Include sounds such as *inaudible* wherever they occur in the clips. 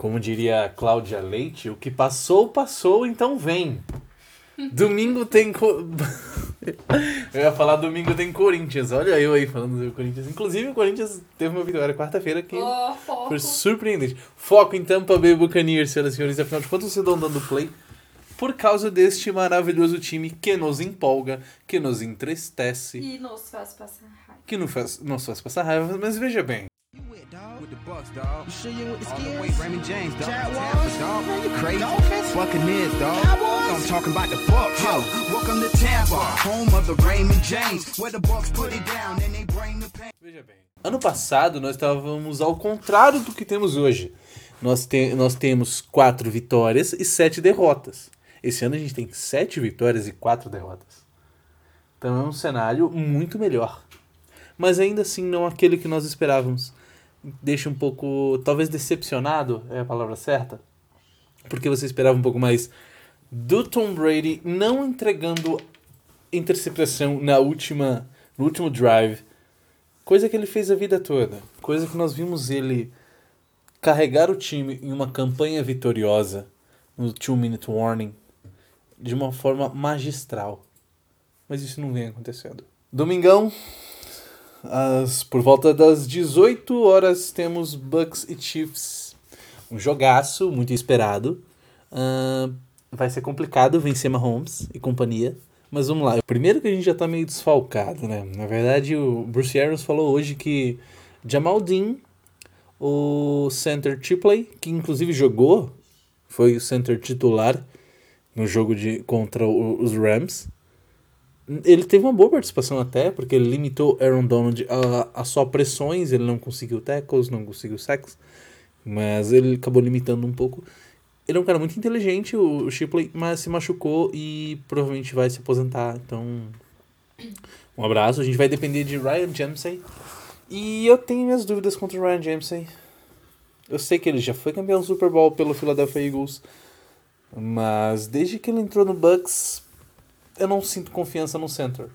Como diria a Cláudia Leite, o que passou, passou, então vem. Domingo tem. Co... *laughs* eu ia falar domingo tem Corinthians. Olha eu aí falando do Corinthians. Inclusive, o Corinthians teve uma vitória quarta-feira que Oh, foi surpreendente. Foco em Tampa Bay Buccaneers, senhoras e senhores. Afinal de contas, vocês estão dando play por causa deste maravilhoso time que nos empolga, que nos entristece, E nos faz passar raiva. que nos faz, nos faz passar raiva. Mas veja bem, dog? With the Bucks, dog. You sure you with the All the skins? way, Raymond James, dog. Jaguars? Dog. Man, you crazy. Dolphins? Buccaneers, dog. Cowboys? I'm talking about the Bucks, yo. Welcome to Tampa, home of the Raymond James, where the Bucks put it down and they bring the pain. Veja bem. Ano passado nós estávamos ao contrário do que temos hoje. Nós, te- nós temos quatro vitórias e sete derrotas. Esse ano a gente tem sete vitórias e quatro derrotas. Então é um cenário muito melhor. Mas ainda assim não aquele que nós esperávamos. Deixa um pouco, talvez decepcionado é a palavra certa. Porque você esperava um pouco mais do Tom Brady não entregando interceptação na última, no último drive Coisa que ele fez a vida toda. Coisa que nós vimos ele carregar o time em uma campanha vitoriosa no Two Minute Warning de uma forma magistral. Mas isso não vem acontecendo. Domingão, às, por volta das 18 horas, temos Bucks e Chiefs. Um jogaço muito esperado. Ahn, vai ser complicado vencer Mahomes e companhia. Mas vamos lá. Primeiro que a gente já tá meio desfalcado, né? Na verdade, o Bruce Arians falou hoje que Jamal Dean, o center Chipley, que inclusive jogou, foi o center titular no jogo de contra os Rams. Ele teve uma boa participação até, porque ele limitou Aaron Donald a, a só pressões, ele não conseguiu tackles, não conseguiu sacks, mas ele acabou limitando um pouco. Ele é um cara muito inteligente, o Shipley, mas se machucou e provavelmente vai se aposentar. Então, um abraço. A gente vai depender de Ryan Jamsey. E eu tenho minhas dúvidas contra o Ryan Jamsey. Eu sei que ele já foi campeão do Super Bowl pelo Philadelphia Eagles, mas desde que ele entrou no Bucks, eu não sinto confiança no center.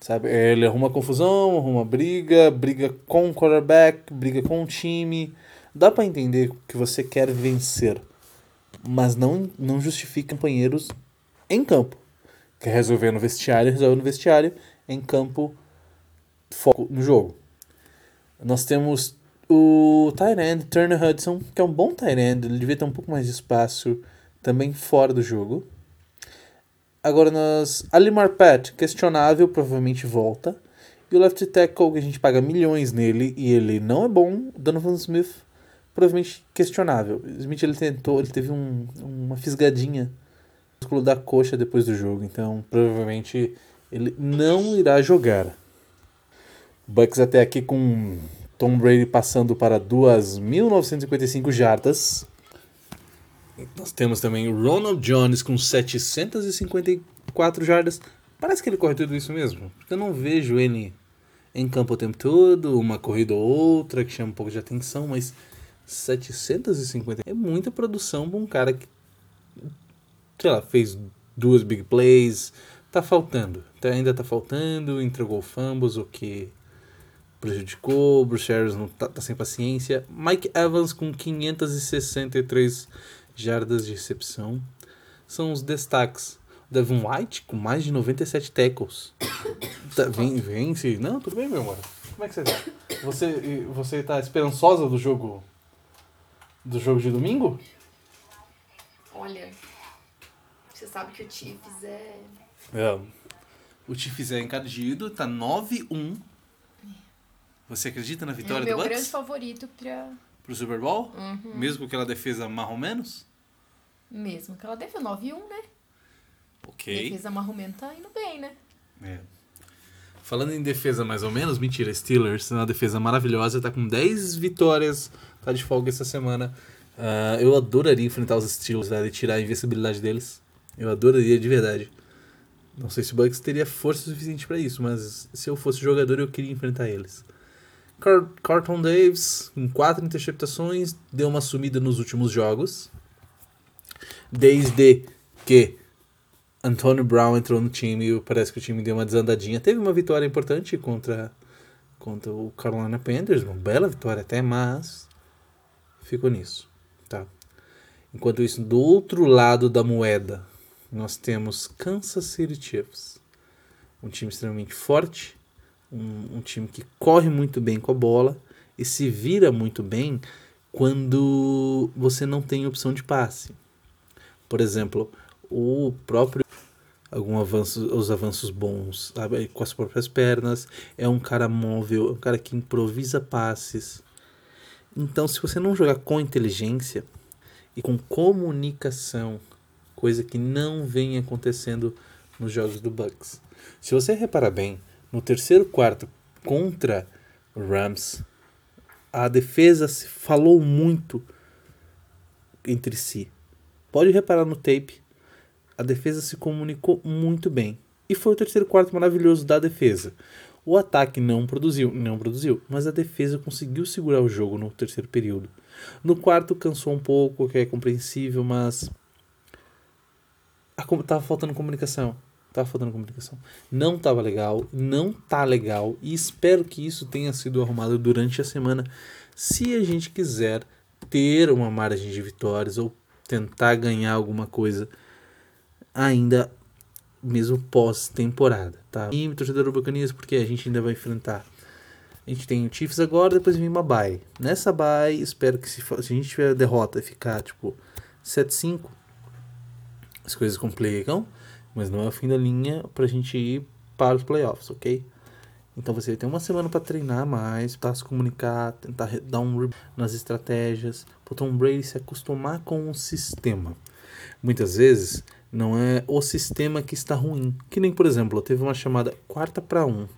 Sabe, ele arruma confusão, arruma briga, briga com o quarterback, briga com o time. Dá pra entender que você quer vencer, mas não, não justifica companheiros em campo. Quer resolver no vestiário, resolve no vestiário, em campo, foco no jogo. Nós temos o end, Turner Hudson, que é um bom end, ele devia ter um pouco mais de espaço também fora do jogo. Agora nós. Ali Marpet, questionável, provavelmente volta. E o left tackle, que a gente paga milhões nele e ele não é bom. Donovan Smith, provavelmente questionável. Smith ele tentou, ele teve um, uma fisgadinha no músculo da coxa depois do jogo. Então provavelmente ele não irá jogar. Bucks até aqui com Tom Brady passando para 2.955 jardas. Nós temos também o Ronald Jones com 754 jardas. Parece que ele corre tudo isso mesmo. Porque eu não vejo ele em campo o tempo todo, uma corrida ou outra que chama um pouco de atenção, mas 750 é muita produção para um cara que, sei lá, fez duas big plays. Tá faltando, tá, ainda tá faltando, entregou fumbles, o que prejudicou. Bruce Arians não tá, tá sem paciência. Mike Evans com 563 jardas de recepção. São os destaques. Devin White com mais de 97 tackles. *coughs* Tá, vem, vence. Não, tudo bem, meu amor. Como é que você tá? Você, você tá esperançosa do jogo do jogo de domingo? Olha, você sabe que o Chiefs é. É. O Chiefs é encardido, tá 9-1. Você acredita na É vitória o meu do Bucks? grande favorito pra. Pro Super Bowl? Uhum. Mesmo com aquela defesa marrom menos? Mesmo que ela defesa 9 1, né? Ok. Defesa marromeno tá indo bem, né? É. Falando em defesa mais ou menos, mentira, Steelers, uma defesa maravilhosa, tá com 10 vitórias, tá de folga essa semana. Ah, eu adoraria enfrentar os Steelers, velho, e tirar a invencibilidade deles. Eu adoraria de verdade. Não sei se o Bucks teria força suficiente pra isso, mas se eu fosse jogador eu queria enfrentar eles. Car Carlton Davis, com 4 interceptações, deu uma sumida nos últimos jogos. Desde que Antonio Brown entrou no time e parece que o time deu uma desandadinha. Teve uma vitória importante contra, contra o Carolina Panthers, uma bela vitória até, mas ficou nisso. Tá? Enquanto isso, do outro lado da moeda, nós temos Kansas City Chiefs. Um time extremamente forte, um, um time que corre muito bem com a bola e se vira muito bem quando você não tem opção de passe. Por exemplo, o próprio algum avanço, os avanços bons sabe? com as próprias pernas, é um cara móvel, é um cara que improvisa passes. Então, se você não jogar com inteligência e com comunicação, coisa que não vem acontecendo nos jogos do Bucks. Se você reparar bem, no terceiro quarto contra o Rams, a defesa se falou muito entre si. Pode reparar no tape, a defesa se comunicou muito bem. E foi o terceiro quarto maravilhoso da defesa. O ataque não produziu, não produziu, mas a defesa conseguiu segurar o jogo no terceiro período. No quarto cansou um pouco, que é compreensível, mas tava faltando comunicação. Tava faltando comunicação. Não tava legal, não tá legal e espero que isso tenha sido arrumado durante a semana. Se a gente quiser ter uma margem de vitórias ou tentar ganhar alguma coisa ainda mesmo pós-temporada, tá? E torcedor do Buccaneers, porque a gente ainda vai enfrentar. A gente tem o Chiefs agora, depois vem uma bye. Nessa bye, espero que se, se a gente tiver derrota e ficar tipo 7-5, as coisas complicam, mas não é o fim da linha pra gente ir para os playoffs, ok? Então você tem uma semana para treinar mais, para se comunicar, tentar dar um nas estratégias, para o Tom Brady se acostumar com o sistema. Muitas vezes não é o sistema que está ruim. Que nem, por exemplo, teve uma chamada quarta para um.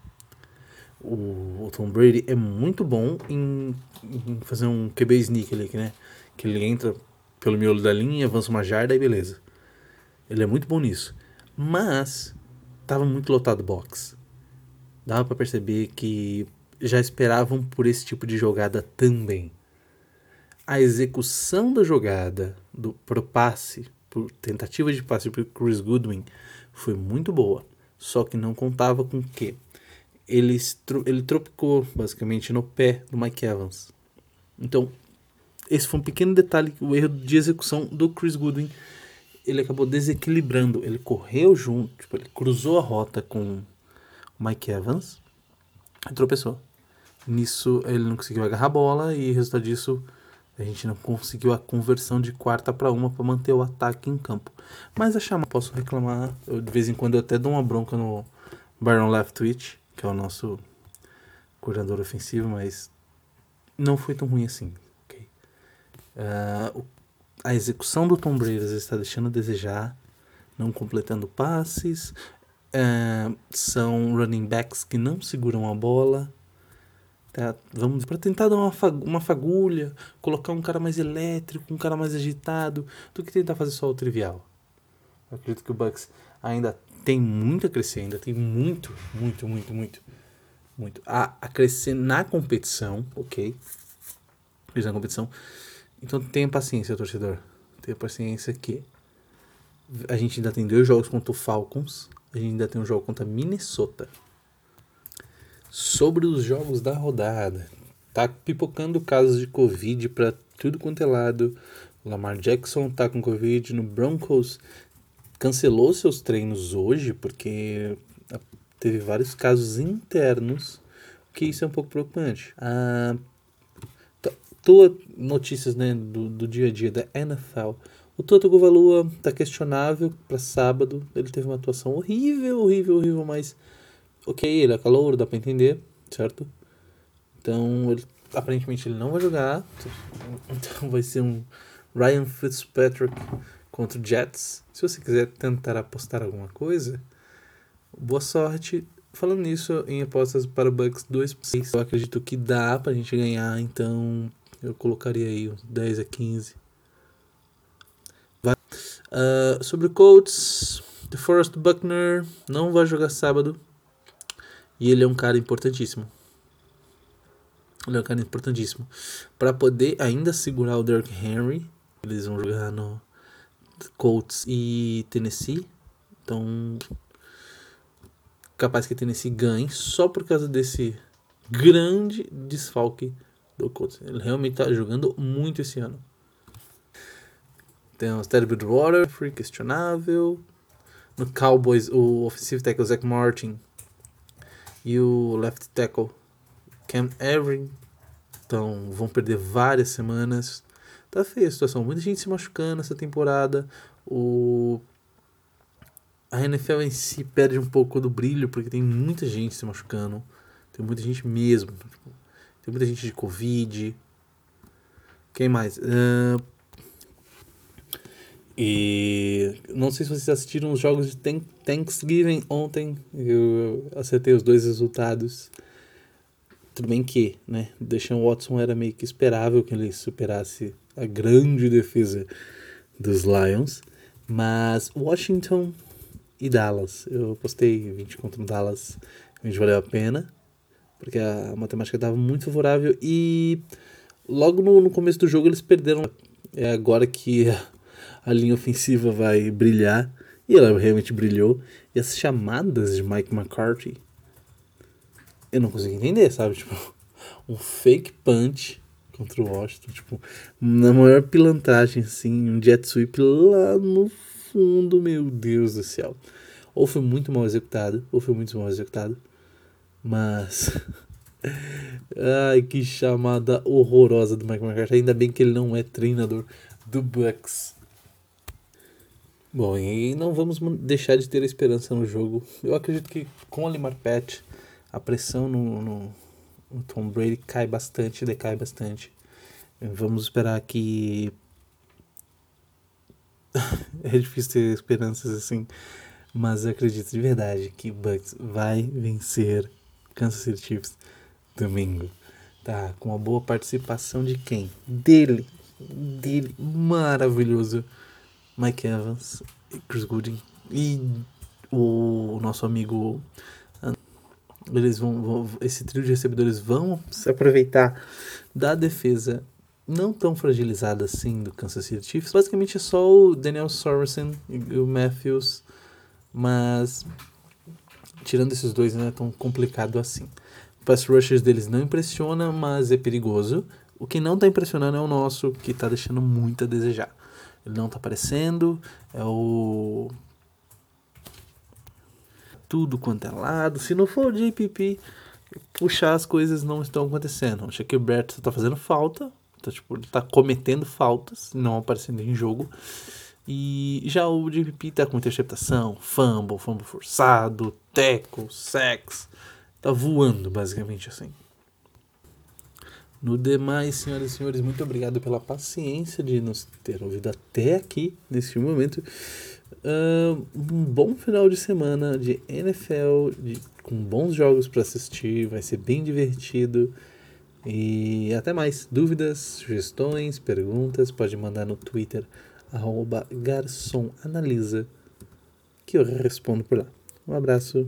O, o, Tom Brady é muito bom em, em, fazer um QB sneak ali, né? Que ele entra pelo miolo da linha, avança uma jarda e beleza. Ele é muito bom nisso. Mas tava muito lotado box. Dava para perceber que já esperavam por esse tipo de jogada também. A execução da jogada do pro passe por tentativa de passe para Chris Goodwin foi muito boa, só que não contava com que ele, ele tropicou basicamente no pé do Mike Evans. Então, esse foi um pequeno detalhe, o erro de execução do Chris Goodwin, ele acabou desequilibrando, ele correu junto, tipo, ele cruzou a rota com Mike Evans tropeçou. Nisso ele não conseguiu agarrar a bola e resultado disso a gente não conseguiu a conversão de quarta para uma para manter o ataque em campo. Mas a chama, posso reclamar. Eu, de vez em quando eu até dou uma bronca no Byron Leftwich, que é o nosso coordenador ofensivo, mas não foi tão ruim assim. Okay? Uh, a execução do Tom Brady está deixando a desejar, não completando passes. Uh, são running backs que não seguram a bola. Tá? Vamos para tentar dar uma, uma fagulha, colocar um cara mais elétrico, um cara mais agitado, do que tentar fazer só o trivial. Eu acredito que o Bucks ainda tem muito a crescer, ainda tem muito, muito, muito, muito, muito a, a crescer na competição, ok? Na competição. Então tenha paciência, torcedor. Tenha paciência que a gente ainda tem dois jogos contra o Falcons, a gente ainda tem um jogo contra Minnesota sobre os jogos da rodada. Tá pipocando casos de Covid para tudo quanto é lado. O Lamar Jackson tá com Covid no Broncos. Cancelou seus treinos hoje porque teve vários casos internos, que isso é um pouco preocupante. Ah, tua notícias né, do, do dia a dia da NFL. O Toto Govalua tá questionável para sábado. Ele teve uma atuação horrível, horrível, horrível, mas ok, ele é calor, dá pra entender, certo? Então, ele, aparentemente ele não vai jogar. Então vai ser um Ryan Fitzpatrick contra o Jets. Se você quiser tentar apostar alguma coisa, boa sorte. Falando nisso, em apostas para Bucks 2, eu acredito que dá pra gente ganhar, então eu colocaria aí uns 10 a 15. Uh, sobre o Colts, The Forest Buckner não vai jogar sábado. E ele é um cara importantíssimo. Ele é um cara importantíssimo. Para poder ainda segurar o Derrick Henry, eles vão jogar no Colts e Tennessee. Então, capaz que Tennessee ganhe só por causa desse grande desfalque do Colts. Ele realmente está jogando muito esse ano. Temos Teddy Bridgewater, free questionável. No Cowboys, o offensive tackle Zach Martin e o left tackle Cam Everett. Então vão perder várias semanas. Tá feia a situação. Muita gente se machucando essa temporada. O... A NFL em si perde um pouco do brilho porque tem muita gente se machucando. Tem muita gente mesmo. Tipo, tem muita gente de Covid. Quem mais? Uh, e não sei se vocês assistiram os jogos de Thanksgiving ontem. Eu acertei os dois resultados. Tudo bem que, né? Deshaun Watson era meio que esperável que ele superasse a grande defesa dos Lions. Mas Washington e Dallas. Eu postei 20 contra o Dallas. 20 valeu a pena. Porque a matemática estava muito favorável. E logo no, no começo do jogo eles perderam. É agora que a linha ofensiva vai brilhar. E ela realmente brilhou. E as chamadas de Mike McCarthy, eu não consigo entender, sabe? Tipo, um fake punch contra o Washington, tipo, na maior pilantragem, assim, um jet sweep lá no fundo, meu Deus do céu. Ou foi muito mal executado, ou foi muito mal executado. Mas. *laughs* Ai, que chamada horrorosa do Mike McCarthy. Ainda bem que ele não é treinador do Bucks. Bom, e não vamos deixar de ter esperança no jogo. Eu acredito que com a Limar Patch, a pressão no, no, no Tom Brady cai bastante, decai bastante. Vamos esperar que. *laughs* é difícil ter esperanças assim, mas eu acredito de verdade que o Bucks vai vencer Kansas City Chiefs domingo. Tá, com uma boa participação de quem? Dele. Dele. Maravilhoso. Mike Evans, Chris Gooding e o nosso amigo. Eles vão, vão, esse trio de recebedores vão se aproveitar da defesa não tão fragilizada assim do Kansas City Chiefs. Basicamente é só o Daniel Sorensen e o Matthews, mas tirando esses dois não é tão complicado assim. O pass rushers deles não impressiona, mas é perigoso. O que não está impressionando é o nosso, que está deixando muito a desejar. Ele não tá aparecendo. É o. Tudo quanto é lado. Se não for o JPP, puxar as coisas não estão acontecendo. O Shaquille Barrett tá fazendo falta. Tá, tipo, tá cometendo faltas, não aparecendo em jogo. E já o JPP tá com interceptação, fumble, fumble forçado, teco, sex. Tá voando, basicamente assim. No demais, senhoras e senhores, muito obrigado pela paciência de nos ter ouvido até aqui, nesse momento. Uh, um bom final de semana de NFL, de, com bons jogos para assistir, vai ser bem divertido. E até mais. Dúvidas, sugestões, perguntas, pode mandar no Twitter, arroba garçonanalisa, que eu respondo por lá. Um abraço.